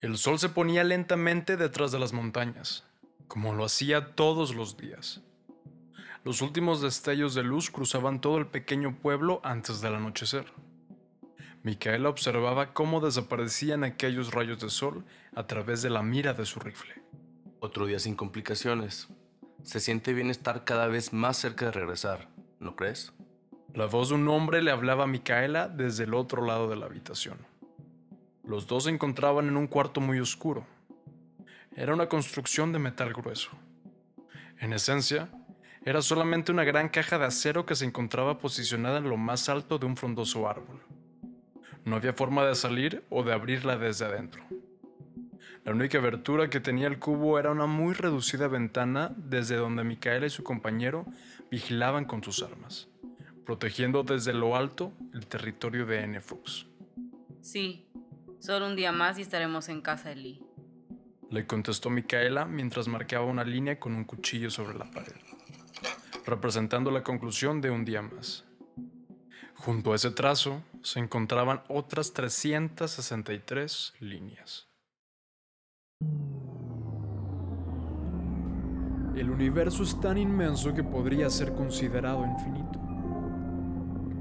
El sol se ponía lentamente detrás de las montañas, como lo hacía todos los días. Los últimos destellos de luz cruzaban todo el pequeño pueblo antes del anochecer. Micaela observaba cómo desaparecían aquellos rayos de sol a través de la mira de su rifle. Otro día sin complicaciones. Se siente bien estar cada vez más cerca de regresar, ¿no crees? La voz de un hombre le hablaba a Micaela desde el otro lado de la habitación. Los dos se encontraban en un cuarto muy oscuro. Era una construcción de metal grueso. En esencia, era solamente una gran caja de acero que se encontraba posicionada en lo más alto de un frondoso árbol. No había forma de salir o de abrirla desde adentro. La única abertura que tenía el cubo era una muy reducida ventana desde donde Micaela y su compañero vigilaban con sus armas, protegiendo desde lo alto el territorio de N. Fox. Sí, solo un día más y estaremos en casa de Lee. Le contestó Micaela mientras marcaba una línea con un cuchillo sobre la pared, representando la conclusión de un día más. Junto a ese trazo se encontraban otras 363 líneas. El universo es tan inmenso que podría ser considerado infinito.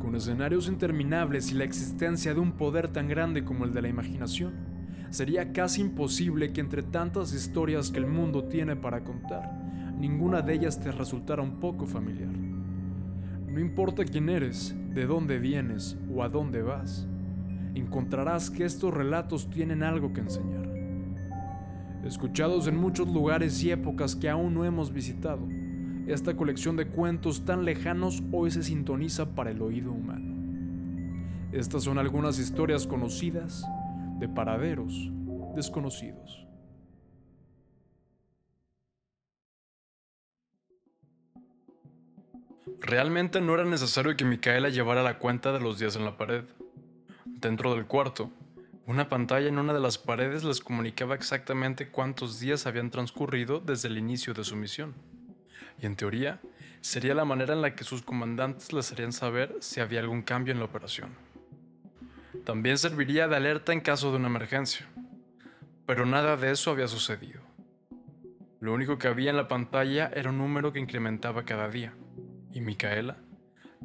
Con escenarios interminables y la existencia de un poder tan grande como el de la imaginación, sería casi imposible que entre tantas historias que el mundo tiene para contar, ninguna de ellas te resultara un poco familiar. No importa quién eres, de dónde vienes o a dónde vas, encontrarás que estos relatos tienen algo que enseñar escuchados en muchos lugares y épocas que aún no hemos visitado. Esta colección de cuentos tan lejanos hoy se sintoniza para el oído humano. Estas son algunas historias conocidas de paraderos desconocidos. Realmente no era necesario que Micaela llevara la cuenta de los días en la pared. Dentro del cuarto, una pantalla en una de las paredes les comunicaba exactamente cuántos días habían transcurrido desde el inicio de su misión. Y en teoría, sería la manera en la que sus comandantes les harían saber si había algún cambio en la operación. También serviría de alerta en caso de una emergencia. Pero nada de eso había sucedido. Lo único que había en la pantalla era un número que incrementaba cada día. Y Micaela,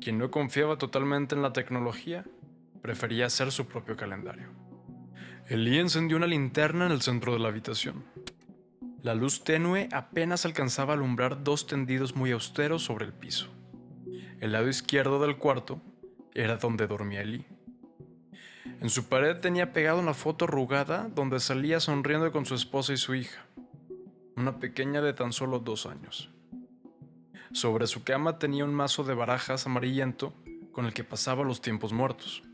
quien no confiaba totalmente en la tecnología, prefería hacer su propio calendario. Elí encendió una linterna en el centro de la habitación. La luz tenue apenas alcanzaba a alumbrar dos tendidos muy austeros sobre el piso. El lado izquierdo del cuarto era donde dormía Elí. En su pared tenía pegada una foto arrugada donde salía sonriendo con su esposa y su hija, una pequeña de tan solo dos años. Sobre su cama tenía un mazo de barajas amarillento con el que pasaba los tiempos muertos.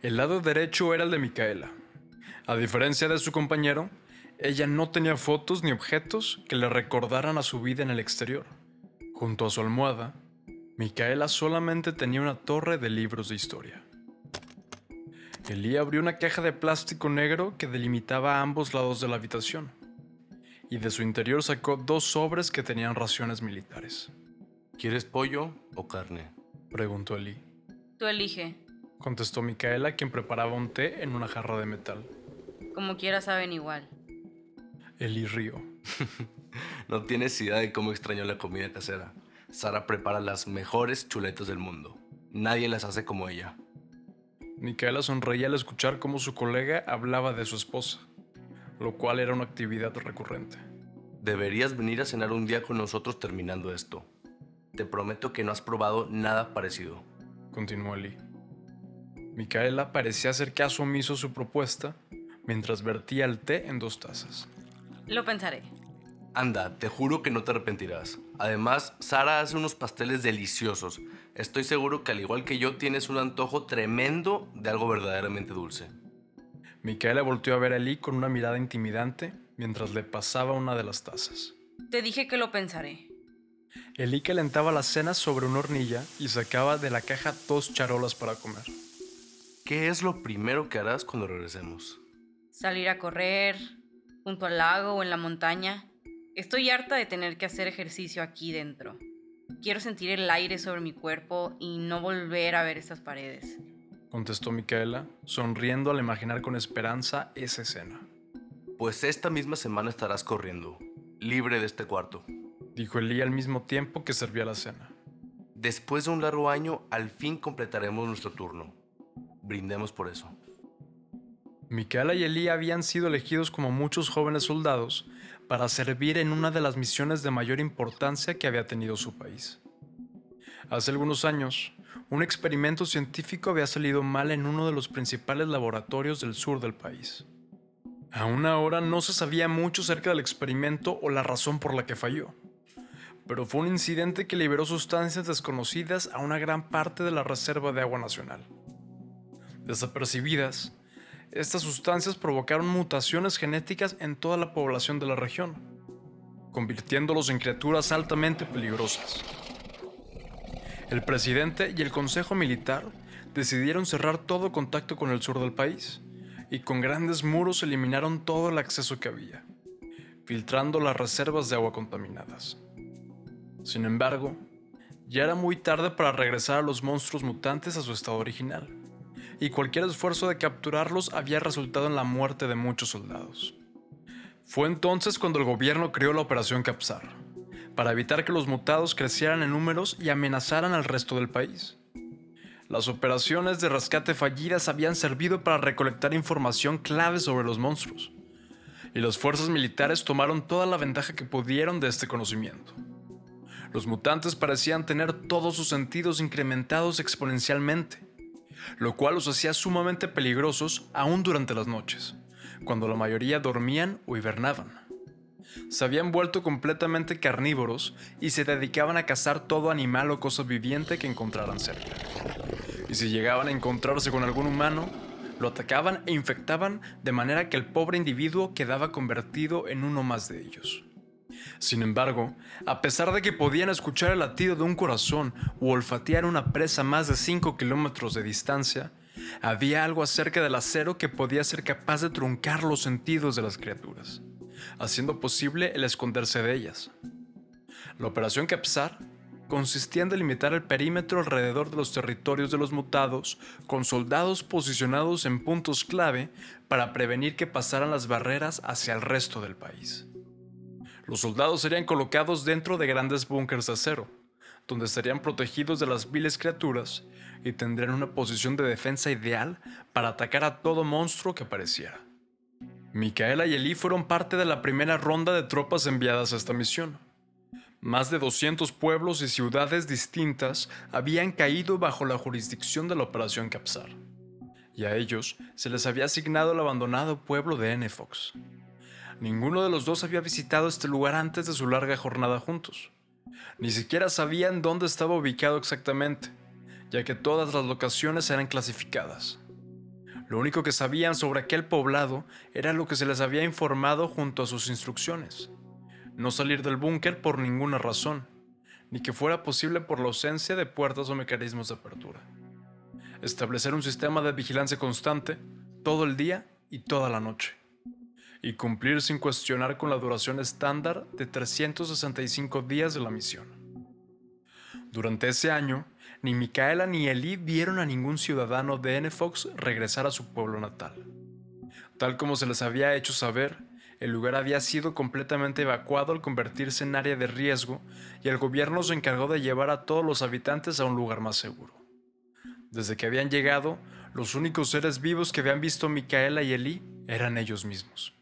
El lado derecho era el de Micaela, a diferencia de su compañero, ella no tenía fotos ni objetos que le recordaran a su vida en el exterior. Junto a su almohada, Micaela solamente tenía una torre de libros de historia. Elí abrió una caja de plástico negro que delimitaba ambos lados de la habitación, y de su interior sacó dos sobres que tenían raciones militares. ¿Quieres pollo o carne? preguntó Elí. Tú elige. Contestó Micaela, quien preparaba un té en una jarra de metal. Como quiera saben igual. Eli río. no tienes idea de cómo extraño la comida casera. Sara prepara las mejores chuletas del mundo. Nadie las hace como ella. Micaela sonreía al escuchar cómo su colega hablaba de su esposa, lo cual era una actividad recurrente. Deberías venir a cenar un día con nosotros terminando esto. Te prometo que no has probado nada parecido. Continuó Eli. Micaela parecía hacer caso omiso a su propuesta mientras vertía el té en dos tazas. Lo pensaré. Anda, te juro que no te arrepentirás. Además, Sara hace unos pasteles deliciosos. Estoy seguro que al igual que yo tienes un antojo tremendo de algo verdaderamente dulce. Micaela volteó a ver a Eli con una mirada intimidante mientras le pasaba una de las tazas. Te dije que lo pensaré. Eli calentaba las cenas sobre una hornilla y sacaba de la caja dos charolas para comer. ¿Qué es lo primero que harás cuando regresemos? salir a correr junto al lago o en la montaña. Estoy harta de tener que hacer ejercicio aquí dentro. Quiero sentir el aire sobre mi cuerpo y no volver a ver estas paredes. Contestó Micaela, sonriendo al imaginar con esperanza esa escena. Pues esta misma semana estarás corriendo, libre de este cuarto. Dijo Elí al mismo tiempo que servía la cena. Después de un largo año, al fin completaremos nuestro turno. Brindemos por eso. Micaela y Elí habían sido elegidos como muchos jóvenes soldados para servir en una de las misiones de mayor importancia que había tenido su país. Hace algunos años, un experimento científico había salido mal en uno de los principales laboratorios del sur del país. Aún ahora no se sabía mucho acerca del experimento o la razón por la que falló, pero fue un incidente que liberó sustancias desconocidas a una gran parte de la Reserva de Agua Nacional. Desapercibidas, estas sustancias provocaron mutaciones genéticas en toda la población de la región, convirtiéndolos en criaturas altamente peligrosas. El presidente y el Consejo Militar decidieron cerrar todo contacto con el sur del país y con grandes muros eliminaron todo el acceso que había, filtrando las reservas de agua contaminadas. Sin embargo, ya era muy tarde para regresar a los monstruos mutantes a su estado original y cualquier esfuerzo de capturarlos había resultado en la muerte de muchos soldados. Fue entonces cuando el gobierno creó la Operación Capsar, para evitar que los mutados crecieran en números y amenazaran al resto del país. Las operaciones de rescate fallidas habían servido para recolectar información clave sobre los monstruos, y las fuerzas militares tomaron toda la ventaja que pudieron de este conocimiento. Los mutantes parecían tener todos sus sentidos incrementados exponencialmente, lo cual los hacía sumamente peligrosos aún durante las noches, cuando la mayoría dormían o hibernaban. Se habían vuelto completamente carnívoros y se dedicaban a cazar todo animal o cosa viviente que encontraran cerca. Y si llegaban a encontrarse con algún humano, lo atacaban e infectaban de manera que el pobre individuo quedaba convertido en uno más de ellos. Sin embargo, a pesar de que podían escuchar el latido de un corazón o olfatear una presa a más de 5 kilómetros de distancia, había algo acerca del acero que podía ser capaz de truncar los sentidos de las criaturas, haciendo posible el esconderse de ellas. La operación Capsar consistía en delimitar el perímetro alrededor de los territorios de los mutados con soldados posicionados en puntos clave para prevenir que pasaran las barreras hacia el resto del país. Los soldados serían colocados dentro de grandes búnkers de acero, donde estarían protegidos de las viles criaturas y tendrían una posición de defensa ideal para atacar a todo monstruo que apareciera. Micaela y Eli fueron parte de la primera ronda de tropas enviadas a esta misión. Más de 200 pueblos y ciudades distintas habían caído bajo la jurisdicción de la Operación Capsar, y a ellos se les había asignado el abandonado pueblo de Enefox. Ninguno de los dos había visitado este lugar antes de su larga jornada juntos. Ni siquiera sabían dónde estaba ubicado exactamente, ya que todas las locaciones eran clasificadas. Lo único que sabían sobre aquel poblado era lo que se les había informado junto a sus instrucciones. No salir del búnker por ninguna razón, ni que fuera posible por la ausencia de puertas o mecanismos de apertura. Establecer un sistema de vigilancia constante todo el día y toda la noche y cumplir sin cuestionar con la duración estándar de 365 días de la misión. Durante ese año, ni Micaela ni Eli vieron a ningún ciudadano de N-Fox regresar a su pueblo natal. Tal como se les había hecho saber, el lugar había sido completamente evacuado al convertirse en área de riesgo y el gobierno se encargó de llevar a todos los habitantes a un lugar más seguro. Desde que habían llegado, los únicos seres vivos que habían visto Micaela y Eli eran ellos mismos.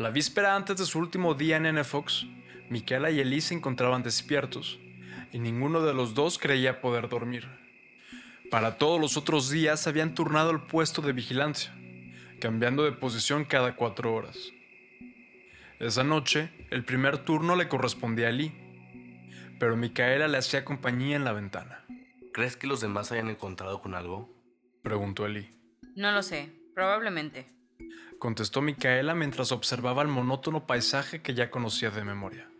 La víspera antes de su último día en NFox, Michaela y Elise se encontraban despiertos, y ninguno de los dos creía poder dormir. Para todos los otros días habían turnado el puesto de vigilancia, cambiando de posición cada cuatro horas. Esa noche, el primer turno le correspondía a Lee, pero Micaela le hacía compañía en la ventana. ¿Crees que los demás hayan encontrado con algo? Preguntó Eli. No lo sé, probablemente contestó Micaela mientras observaba el monótono paisaje que ya conocía de memoria.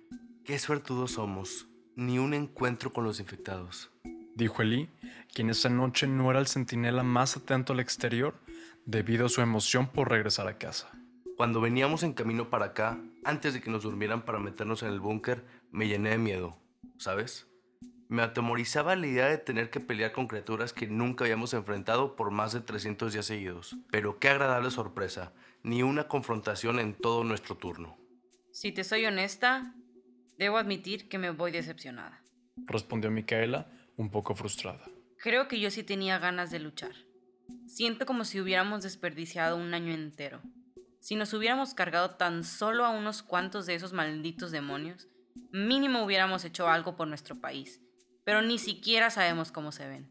Qué suertudos somos. Ni un encuentro con los infectados. Dijo Eli, quien esa noche no era el centinela más atento al exterior debido a su emoción por regresar a casa. Cuando veníamos en camino para acá, antes de que nos durmieran para meternos en el búnker, me llené de miedo, ¿sabes? Me atemorizaba la idea de tener que pelear con criaturas que nunca habíamos enfrentado por más de 300 días seguidos. Pero qué agradable sorpresa ni una confrontación en todo nuestro turno. Si te soy honesta, debo admitir que me voy decepcionada. Respondió Micaela, un poco frustrada. Creo que yo sí tenía ganas de luchar. Siento como si hubiéramos desperdiciado un año entero. Si nos hubiéramos cargado tan solo a unos cuantos de esos malditos demonios, mínimo hubiéramos hecho algo por nuestro país. Pero ni siquiera sabemos cómo se ven.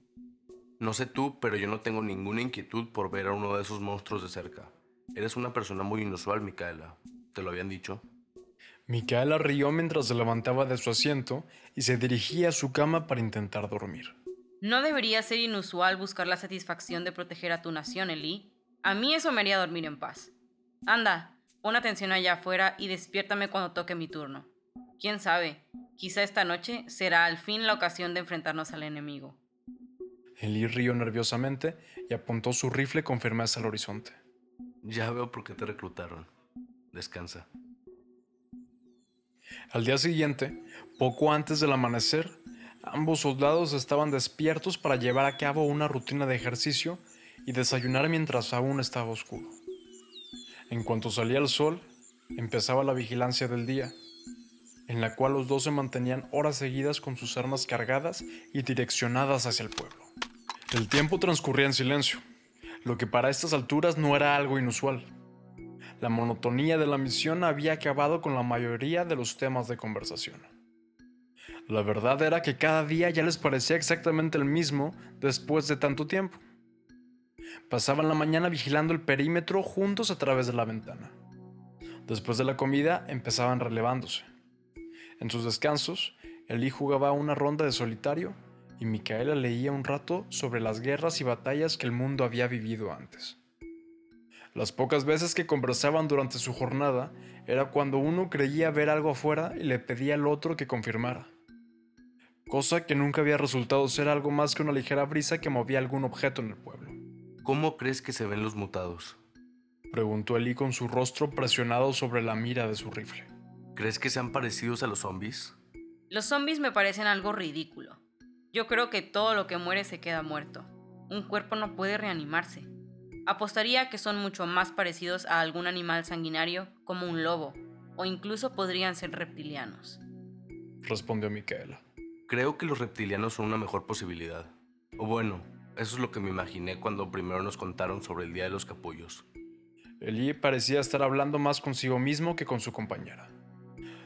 No sé tú, pero yo no tengo ninguna inquietud por ver a uno de esos monstruos de cerca. Eres una persona muy inusual, Micaela. ¿Te lo habían dicho? Micaela rió mientras se levantaba de su asiento y se dirigía a su cama para intentar dormir. No debería ser inusual buscar la satisfacción de proteger a tu nación, Eli. A mí eso me haría dormir en paz. Anda, pon atención allá afuera y despiértame cuando toque mi turno. Quién sabe, quizá esta noche será al fin la ocasión de enfrentarnos al enemigo. Eli rió nerviosamente y apuntó su rifle con firmeza al horizonte. Ya veo por qué te reclutaron. Descansa. Al día siguiente, poco antes del amanecer, ambos soldados estaban despiertos para llevar a cabo una rutina de ejercicio y desayunar mientras aún estaba oscuro. En cuanto salía el sol, empezaba la vigilancia del día, en la cual los dos se mantenían horas seguidas con sus armas cargadas y direccionadas hacia el pueblo. El tiempo transcurría en silencio, lo que para estas alturas no era algo inusual. La monotonía de la misión había acabado con la mayoría de los temas de conversación. La verdad era que cada día ya les parecía exactamente el mismo después de tanto tiempo. Pasaban la mañana vigilando el perímetro juntos a través de la ventana. Después de la comida empezaban relevándose. En sus descansos, Eli jugaba una ronda de solitario y Micaela leía un rato sobre las guerras y batallas que el mundo había vivido antes. Las pocas veces que conversaban durante su jornada era cuando uno creía ver algo afuera y le pedía al otro que confirmara. Cosa que nunca había resultado ser algo más que una ligera brisa que movía algún objeto en el pueblo. ¿Cómo crees que se ven los mutados? Preguntó Eli con su rostro presionado sobre la mira de su rifle. ¿Crees que sean parecidos a los zombies? Los zombies me parecen algo ridículo. Yo creo que todo lo que muere se queda muerto. Un cuerpo no puede reanimarse. Apostaría que son mucho más parecidos a algún animal sanguinario como un lobo, o incluso podrían ser reptilianos. Respondió Micaela. Creo que los reptilianos son una mejor posibilidad. O bueno, eso es lo que me imaginé cuando primero nos contaron sobre el Día de los Capullos. Eli parecía estar hablando más consigo mismo que con su compañera.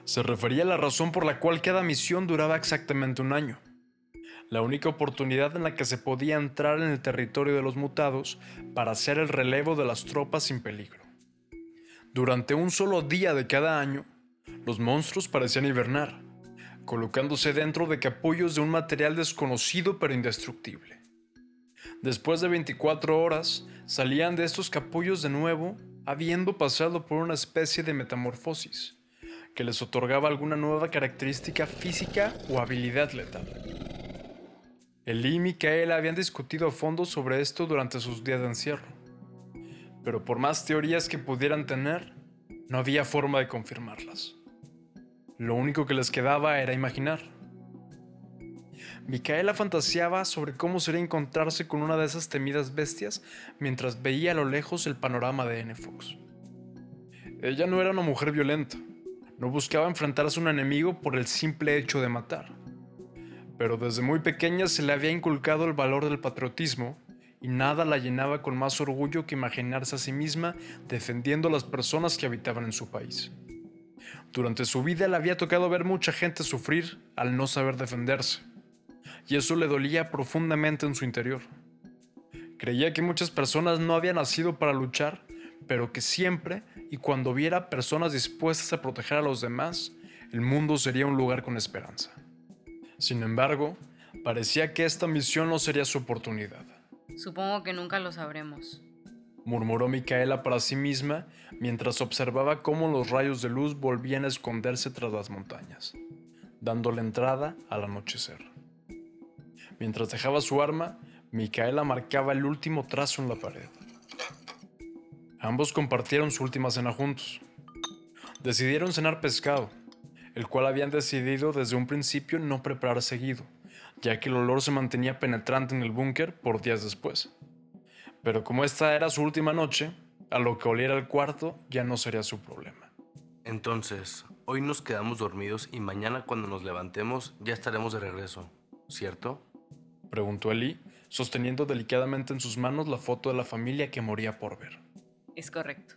Se refería a la razón por la cual cada misión duraba exactamente un año la única oportunidad en la que se podía entrar en el territorio de los mutados para hacer el relevo de las tropas sin peligro. Durante un solo día de cada año, los monstruos parecían hibernar, colocándose dentro de capullos de un material desconocido pero indestructible. Después de 24 horas, salían de estos capullos de nuevo, habiendo pasado por una especie de metamorfosis, que les otorgaba alguna nueva característica física o habilidad letal. Eli y Micaela habían discutido a fondo sobre esto durante sus días de encierro. Pero por más teorías que pudieran tener, no había forma de confirmarlas. Lo único que les quedaba era imaginar. Micaela fantaseaba sobre cómo sería encontrarse con una de esas temidas bestias mientras veía a lo lejos el panorama de N-Fox. Ella no era una mujer violenta, no buscaba enfrentarse a un enemigo por el simple hecho de matar pero desde muy pequeña se le había inculcado el valor del patriotismo y nada la llenaba con más orgullo que imaginarse a sí misma defendiendo a las personas que habitaban en su país. Durante su vida le había tocado ver mucha gente sufrir al no saber defenderse, y eso le dolía profundamente en su interior. Creía que muchas personas no habían nacido para luchar, pero que siempre y cuando viera personas dispuestas a proteger a los demás, el mundo sería un lugar con esperanza. Sin embargo, parecía que esta misión no sería su oportunidad. Supongo que nunca lo sabremos, murmuró Micaela para sí misma mientras observaba cómo los rayos de luz volvían a esconderse tras las montañas, dándole entrada al anochecer. Mientras dejaba su arma, Micaela marcaba el último trazo en la pared. Ambos compartieron su última cena juntos. Decidieron cenar pescado, el cual habían decidido desde un principio no preparar seguido, ya que el olor se mantenía penetrante en el búnker por días después. Pero como esta era su última noche, A lo que oliera el cuarto ya no sería su problema. Entonces, hoy nos quedamos dormidos y mañana cuando nos levantemos ya estaremos de regreso, ¿cierto? Preguntó Eli, sosteniendo delicadamente en sus manos la foto de la familia que moría por ver. Es correcto.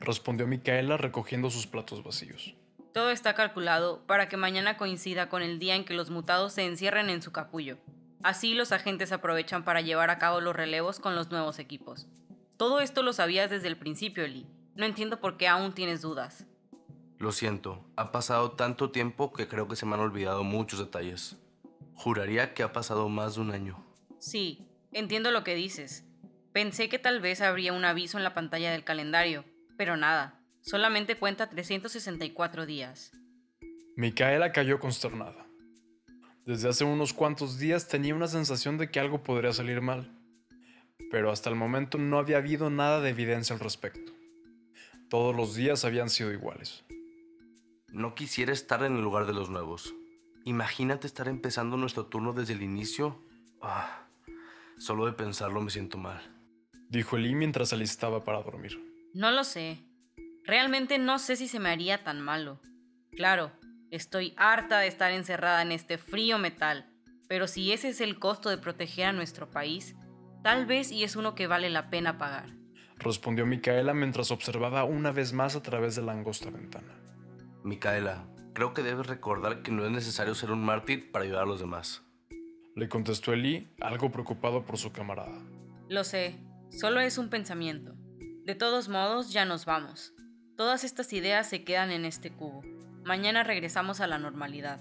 Respondió Micaela recogiendo sus platos vacíos. Todo está calculado para que mañana coincida con el día en que los mutados se encierren en su capullo. Así los agentes aprovechan para llevar a cabo los relevos con los nuevos equipos. Todo esto lo sabías desde el principio, Lee. No entiendo por qué aún tienes dudas. Lo siento, ha pasado tanto tiempo que creo que se me han olvidado muchos detalles. Juraría que ha pasado más de un año. Sí, entiendo lo que dices. Pensé que tal vez habría un aviso en la pantalla del calendario, pero nada, solamente cuenta 364 días. Micaela cayó consternada. Desde hace unos cuantos días tenía una sensación de que algo podría salir mal, pero hasta el momento no había habido nada de evidencia al respecto. Todos los días habían sido iguales. No quisiera estar en el lugar de los nuevos. Imagínate estar empezando nuestro turno desde el inicio. Ah, solo de pensarlo me siento mal. Dijo Eli mientras se alistaba para dormir. No lo sé. Realmente no sé si se me haría tan malo. Claro, estoy harta de estar encerrada en este frío metal, pero si ese es el costo de proteger a nuestro país, tal vez y es uno que vale la pena pagar. Respondió Micaela mientras observaba una vez más a través de la angosta ventana. Micaela, creo que debes recordar que no es necesario ser un mártir para ayudar a los demás. Le contestó Eli, algo preocupado por su camarada. Lo sé, solo es un pensamiento. De todos modos, ya nos vamos. Todas estas ideas se quedan en este cubo. Mañana regresamos a la normalidad.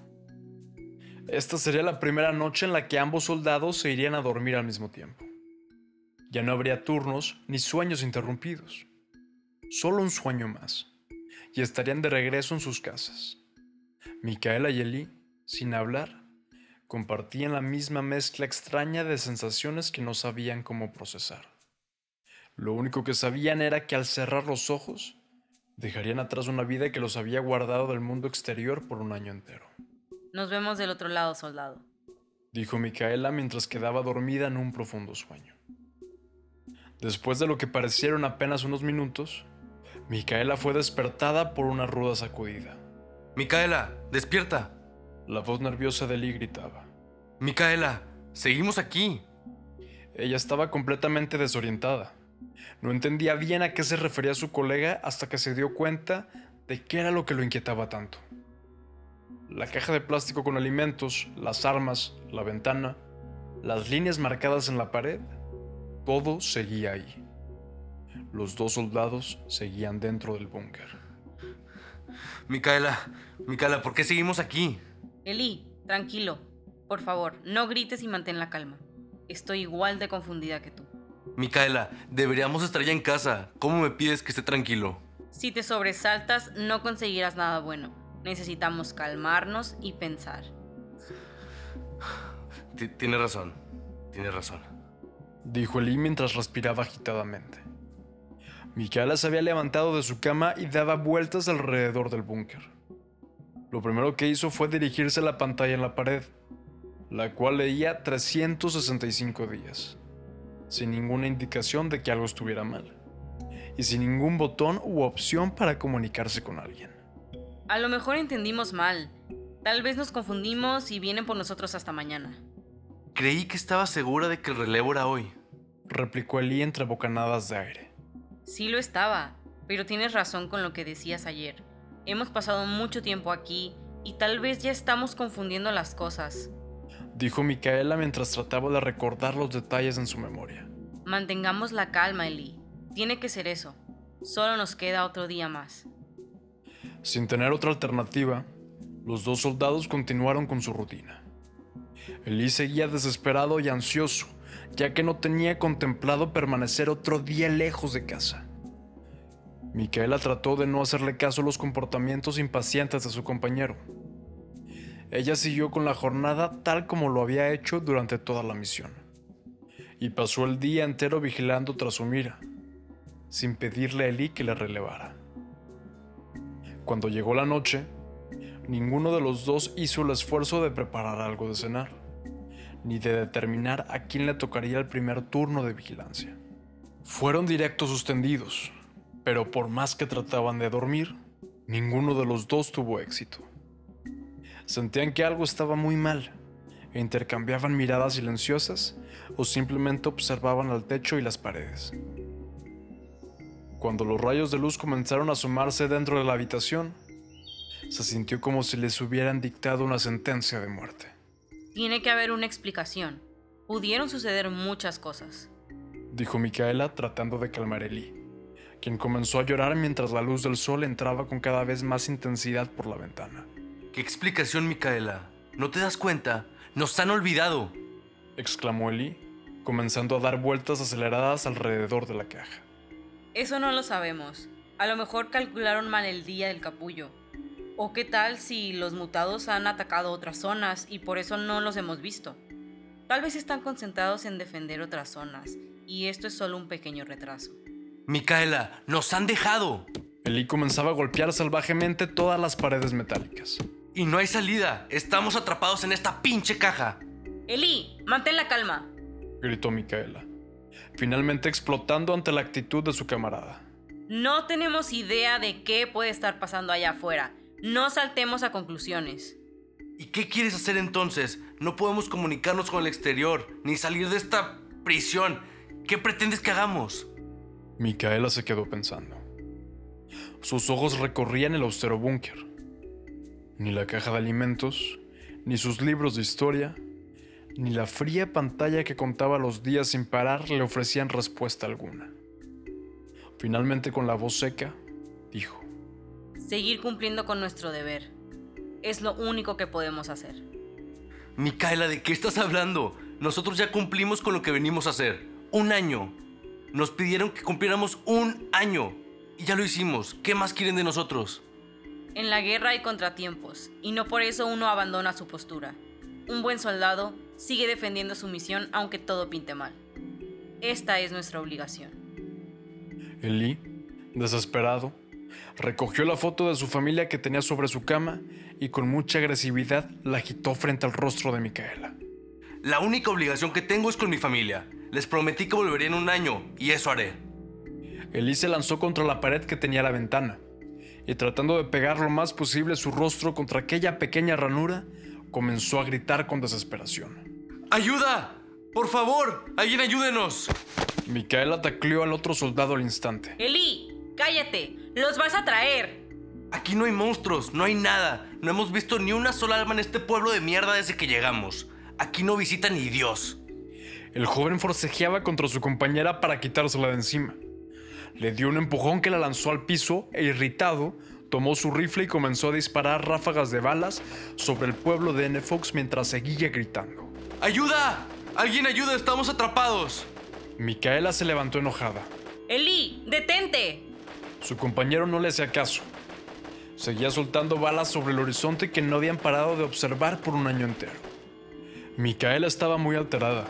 Esta sería la primera noche en la que ambos soldados se irían a dormir al mismo tiempo. Ya no habría turnos ni sueños interrumpidos. Solo un sueño más. Y estarían de regreso en sus casas. Micaela y Eli, sin hablar, compartían la misma mezcla extraña de sensaciones que no sabían cómo procesar. Lo único que sabían era que al cerrar los ojos, dejarían atrás una vida que los había guardado del mundo exterior por un año entero. Nos vemos del otro lado, soldado. Dijo Micaela mientras quedaba dormida en un profundo sueño. Después de lo que parecieron apenas unos minutos, Micaela fue despertada por una ruda sacudida. Micaela, despierta. La voz nerviosa de Lee gritaba. Micaela, seguimos aquí. Ella estaba completamente desorientada. No entendía bien a qué se refería su colega hasta que se dio cuenta de qué era lo que lo inquietaba tanto. La caja de plástico con alimentos, las armas, la ventana, las líneas marcadas en la pared, todo seguía ahí. Los dos soldados seguían dentro del búnker. Micaela, Micaela, ¿por qué seguimos aquí? Eli, tranquilo. Por favor, no grites y mantén la calma. Estoy igual de confundida que tú. Micaela, deberíamos estar ya en casa. ¿Cómo me pides que esté tranquilo? Si te sobresaltas, no conseguirás nada bueno. Necesitamos calmarnos y pensar. Tienes razón, tienes razón. Dijo Eli mientras respiraba agitadamente. Micaela se había levantado de su cama y daba vueltas alrededor del búnker. Lo primero que hizo fue dirigirse a la pantalla en la pared, la cual leía 365 días sin ninguna indicación de que algo estuviera mal, y sin ningún botón u opción para comunicarse con alguien. A lo mejor entendimos mal. Tal vez nos confundimos y vienen por nosotros hasta mañana. Creí que estaba segura de que el relevo era hoy, replicó Eli entre bocanadas de aire. Sí lo estaba, pero tienes razón con lo que decías ayer. Hemos pasado mucho tiempo aquí y tal vez ya estamos confundiendo las cosas dijo Micaela mientras trataba de recordar los detalles en su memoria. Mantengamos la calma, Eli. Tiene que ser eso. Solo nos queda otro día más. Sin tener otra alternativa, los dos soldados continuaron con su rutina. Eli seguía desesperado y ansioso, ya que no tenía contemplado permanecer otro día lejos de casa. Micaela trató de no hacerle caso a los comportamientos impacientes de su compañero ella siguió con la jornada tal como lo había hecho durante toda la misión. Y pasó el día entero vigilando tras su mira, sin pedirle a Eli que le relevara. Cuando llegó la noche, ninguno de los dos hizo el esfuerzo de preparar algo de cenar, ni de determinar a quién le tocaría el primer turno de vigilancia. Fueron directos sus tendidos, Pero por más que trataban de dormir, ninguno de los dos tuvo éxito. Sentían que algo estaba muy mal e intercambiaban miradas silenciosas o simplemente observaban al techo y las paredes. Cuando los rayos de luz comenzaron a asomarse dentro de la habitación, se sintió como si les hubieran dictado una sentencia de muerte. Tiene que haber una explicación. Pudieron suceder muchas cosas. Dijo Micaela tratando de calmar a Eli, quien comenzó a llorar mientras la luz del sol entraba con cada vez más intensidad por la ventana. ¿Qué explicación, Micaela? ¿No te das cuenta? ¡Nos han olvidado! exclamó Eli, comenzando a dar vueltas aceleradas alrededor de la caja. Eso no lo sabemos. A lo mejor calcularon mal el día del capullo. ¿O qué tal si los mutados han atacado otras zonas y por eso no los hemos visto? Tal vez están concentrados en defender otras zonas y esto es solo un pequeño retraso. Micaela, nos han dejado. Eli comenzaba a golpear salvajemente todas las paredes metálicas. Y no hay salida. Estamos atrapados en esta pinche caja. Eli, mantén la calma. Gritó Micaela, finalmente explotando ante la actitud de su camarada. No tenemos idea de qué puede estar pasando allá afuera. No saltemos a conclusiones. ¿Y qué quieres hacer entonces? No podemos comunicarnos con el exterior, ni salir de esta prisión. ¿Qué pretendes que hagamos? Micaela se quedó pensando. Sus ojos recorrían el austero búnker. Ni la caja de alimentos, ni sus libros de historia, ni la fría pantalla que contaba los días sin parar le ofrecían respuesta alguna. Finalmente, con la voz seca, dijo, Seguir cumpliendo con nuestro deber. Es lo único que podemos hacer. Micaela, ¿de qué estás hablando? Nosotros ya cumplimos con lo que venimos a hacer. Un año. Nos pidieron que cumpliéramos un año. Y ya lo hicimos. ¿Qué más quieren de nosotros? En la guerra hay contratiempos, y no por eso uno abandona su postura. Un buen soldado sigue defendiendo su misión aunque todo pinte mal. Esta es nuestra obligación. Eli, desesperado, recogió la foto de su familia que tenía sobre su cama y con mucha agresividad la agitó frente al rostro de Micaela. La única obligación que tengo es con mi familia. Les prometí que volvería en un año, y eso haré. Eli se lanzó contra la pared que tenía la ventana, y tratando de pegar lo más posible su rostro contra aquella pequeña ranura, comenzó a gritar con desesperación. ¡Ayuda! ¡Por favor! ¡Alguien ayúdenos! Micaela tacleó al otro soldado al instante. Eli, cállate, los vas a traer. Aquí no hay monstruos, no hay nada. No hemos visto ni una sola alma en este pueblo de mierda desde que llegamos. Aquí no visita ni Dios. El joven forcejeaba contra su compañera para quitársela de encima. Le dio un empujón que la lanzó al piso e irritado, tomó su rifle y comenzó a disparar ráfagas de balas sobre el pueblo de N-Fox mientras seguía gritando. ¡Ayuda! ¡Alguien ayuda! ¡Estamos atrapados! Micaela se levantó enojada. Eli, detente. Su compañero no le hacía caso. Seguía soltando balas sobre el horizonte que no habían parado de observar por un año entero. Micaela estaba muy alterada.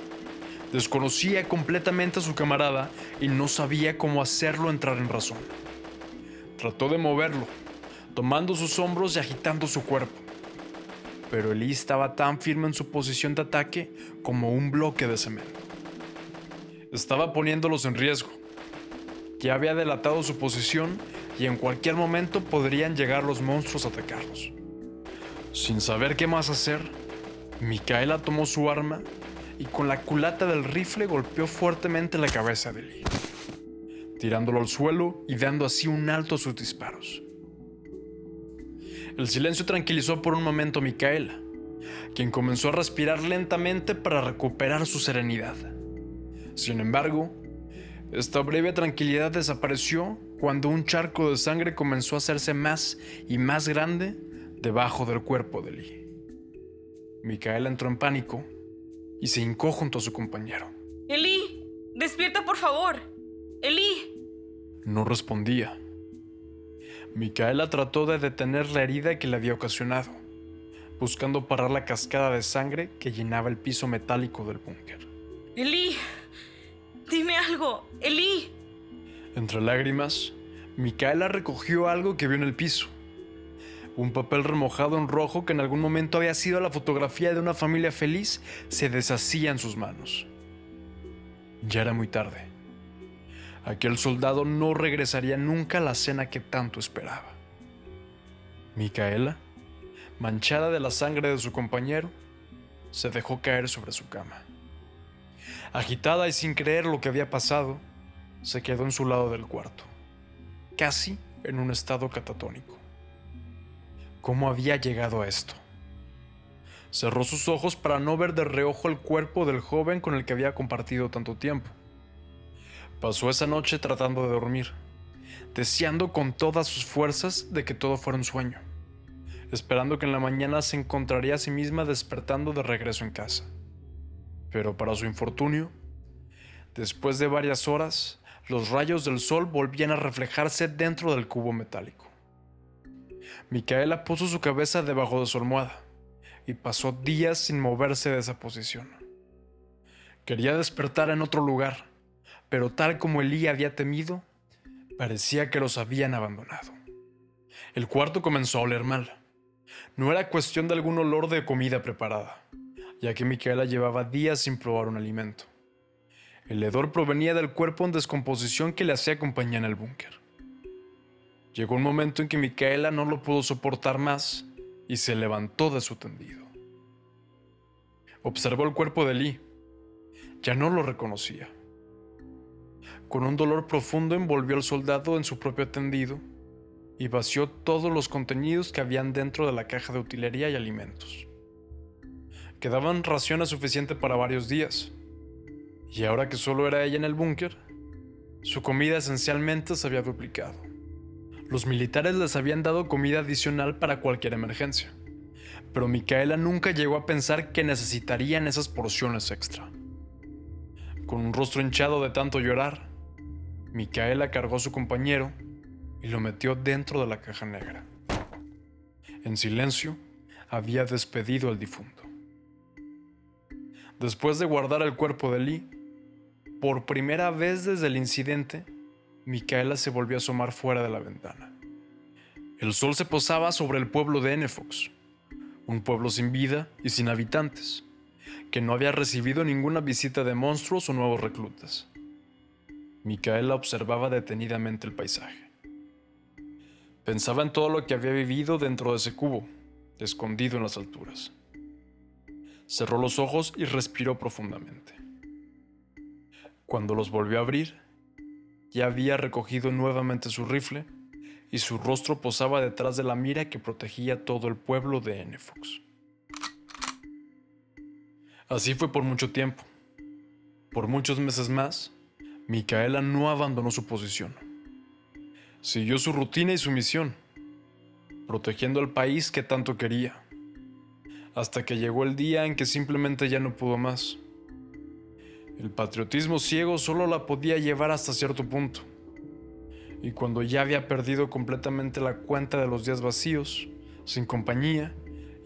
Desconocía completamente a su camarada y no sabía cómo hacerlo entrar en razón. Trató de moverlo, tomando sus hombros y agitando su cuerpo. Pero Eli estaba tan firme en su posición de ataque como un bloque de cemento. Estaba poniéndolos en riesgo. Ya había delatado su posición y en cualquier momento podrían llegar los monstruos a atacarlos. Sin saber qué más hacer, Micaela tomó su arma y con la culata del rifle golpeó fuertemente la cabeza de Lee, tirándolo al suelo y dando así un alto a sus disparos. El silencio tranquilizó por un momento a Micaela, quien comenzó a respirar lentamente para recuperar su serenidad. Sin embargo, esta breve tranquilidad desapareció cuando un charco de sangre comenzó a hacerse más y más grande debajo del cuerpo de Lee. Micaela entró en pánico y se hincó junto a su compañero. Eli, despierta por favor. Eli. No respondía. Micaela trató de detener la herida que le había ocasionado, buscando parar la cascada de sangre que llenaba el piso metálico del búnker. Eli, dime algo. Eli. Entre lágrimas, Micaela recogió algo que vio en el piso. Un papel remojado en rojo que en algún momento había sido la fotografía de una familia feliz se deshacía en sus manos. Ya era muy tarde. Aquel soldado no regresaría nunca a la cena que tanto esperaba. Micaela, manchada de la sangre de su compañero, se dejó caer sobre su cama. Agitada y sin creer lo que había pasado, se quedó en su lado del cuarto, casi en un estado catatónico. ¿Cómo había llegado a esto? Cerró sus ojos para no ver de reojo el cuerpo del joven con el que había compartido tanto tiempo. Pasó esa noche tratando de dormir, deseando con todas sus fuerzas de que todo fuera un sueño, esperando que en la mañana se encontraría a sí misma despertando de regreso en casa. Pero para su infortunio, después de varias horas, los rayos del sol volvían a reflejarse dentro del cubo metálico. Micaela puso su cabeza debajo de su almohada y pasó días sin moverse de esa posición. Quería despertar en otro lugar, pero tal como Elí había temido, parecía que los habían abandonado. El cuarto comenzó a oler mal. No era cuestión de algún olor de comida preparada, ya que Micaela llevaba días sin probar un alimento. El hedor provenía del cuerpo en descomposición que le hacía compañía en el búnker. Llegó un momento en que Micaela no lo pudo soportar más y se levantó de su tendido. Observó el cuerpo de Lee. Ya no lo reconocía. Con un dolor profundo envolvió al soldado en su propio tendido y vació todos los contenidos que habían dentro de la caja de utilería y alimentos. Quedaban raciones suficientes para varios días, y ahora que solo era ella en el búnker, su comida esencialmente se había duplicado. Los militares les habían dado comida adicional para cualquier emergencia, pero Micaela nunca llegó a pensar que necesitarían esas porciones extra. Con un rostro hinchado de tanto llorar, Micaela cargó a su compañero y lo metió dentro de la caja negra. En silencio, había despedido al difunto. Después de guardar el cuerpo de Lee, por primera vez desde el incidente, Micaela se volvió a asomar fuera de la ventana. El sol se posaba sobre el pueblo de Enefox, un pueblo sin vida y sin habitantes, que no había recibido ninguna visita de monstruos o nuevos reclutas. Micaela observaba detenidamente el paisaje. Pensaba en todo lo que había vivido dentro de ese cubo, escondido en las alturas. Cerró los ojos y respiró profundamente. Cuando los volvió a abrir, ya había recogido nuevamente su rifle y su rostro posaba detrás de la mira que protegía todo el pueblo de Enefox. Así fue por mucho tiempo. Por muchos meses más, Micaela no abandonó su posición. Siguió su rutina y su misión, protegiendo al país que tanto quería, hasta que llegó el día en que simplemente ya no pudo más. El patriotismo ciego solo la podía llevar hasta cierto punto. Y cuando ya había perdido completamente la cuenta de los días vacíos, sin compañía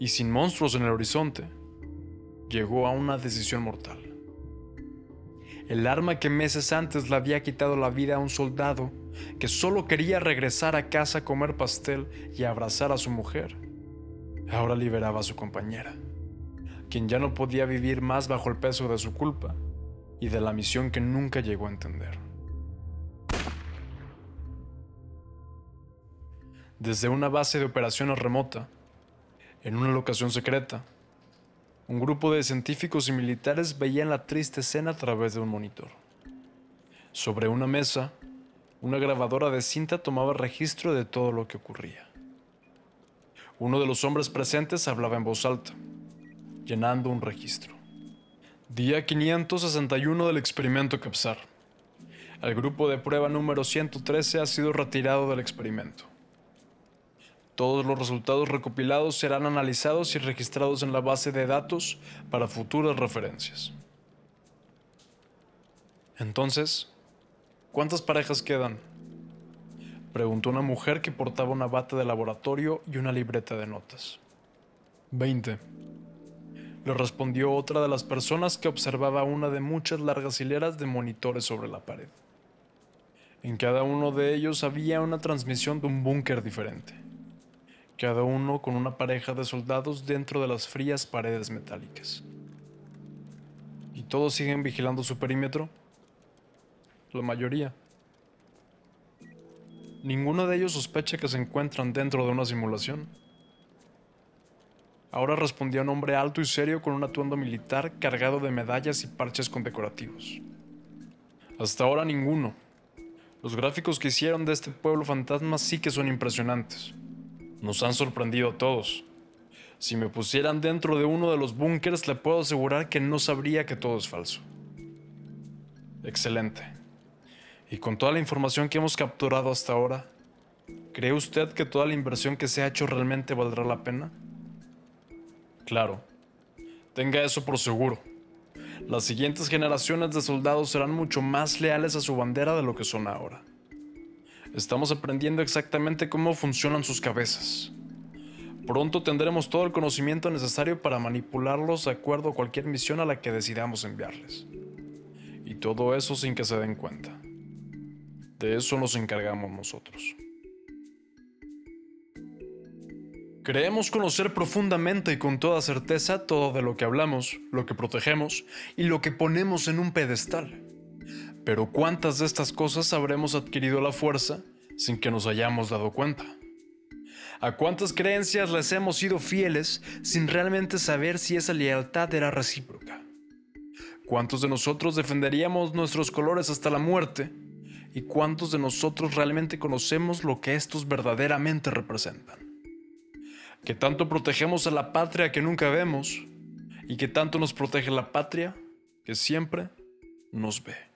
y sin monstruos en el horizonte, llegó a una decisión mortal. El arma que meses antes le había quitado la vida a un soldado que solo quería regresar a casa a comer pastel y abrazar a su mujer, ahora liberaba a su compañera, quien ya no podía vivir más bajo el peso de su culpa y de la misión que nunca llegó a entender. Desde una base de operaciones remota, en una locación secreta, un grupo de científicos y militares veían la triste escena a través de un monitor. Sobre una mesa, una grabadora de cinta tomaba registro de todo lo que ocurría. Uno de los hombres presentes hablaba en voz alta, llenando un registro. Día 561 del experimento CAPSAR. El grupo de prueba número 113 ha sido retirado del experimento. Todos los resultados recopilados serán analizados y registrados en la base de datos para futuras referencias. Entonces, ¿cuántas parejas quedan? Preguntó una mujer que portaba una bata de laboratorio y una libreta de notas. Veinte le respondió otra de las personas que observaba una de muchas largas hileras de monitores sobre la pared. En cada uno de ellos había una transmisión de un búnker diferente, cada uno con una pareja de soldados dentro de las frías paredes metálicas. ¿Y todos siguen vigilando su perímetro? La mayoría, ninguno de ellos sospecha que se encuentran dentro de una simulación. Ahora respondía un hombre alto y serio con un atuendo militar cargado de medallas y parches condecorativos. Hasta ahora ninguno. Los gráficos que hicieron de este pueblo fantasma sí que son impresionantes. Nos han sorprendido a todos. Si me pusieran dentro de uno de los búnkers, le puedo asegurar que no sabría que todo es falso. Excelente. Y con toda la información que hemos capturado hasta ahora, ¿cree usted que toda la inversión que se ha hecho realmente valdrá la pena? Claro. Tenga eso por seguro. Las siguientes generaciones de soldados serán mucho más leales a su bandera de lo que son ahora. Estamos aprendiendo exactamente cómo funcionan sus cabezas. Pronto tendremos todo el conocimiento necesario para manipularlos de acuerdo a cualquier misión a la que decidamos enviarles. Y todo eso sin que se den cuenta. De eso nos encargamos nosotros. Creemos conocer profundamente y con toda certeza todo de lo que hablamos, lo que protegemos y lo que ponemos en un pedestal. Pero ¿cuántas de estas cosas habremos adquirido la fuerza sin que nos hayamos dado cuenta? ¿A cuántas creencias les hemos sido fieles sin realmente saber si esa lealtad era recíproca? ¿Cuántos de nosotros defenderíamos nuestros colores hasta la muerte? ¿Y cuántos de nosotros realmente conocemos lo que estos verdaderamente representan? Que tanto protegemos a la patria que nunca vemos y que tanto nos protege la patria que siempre nos ve.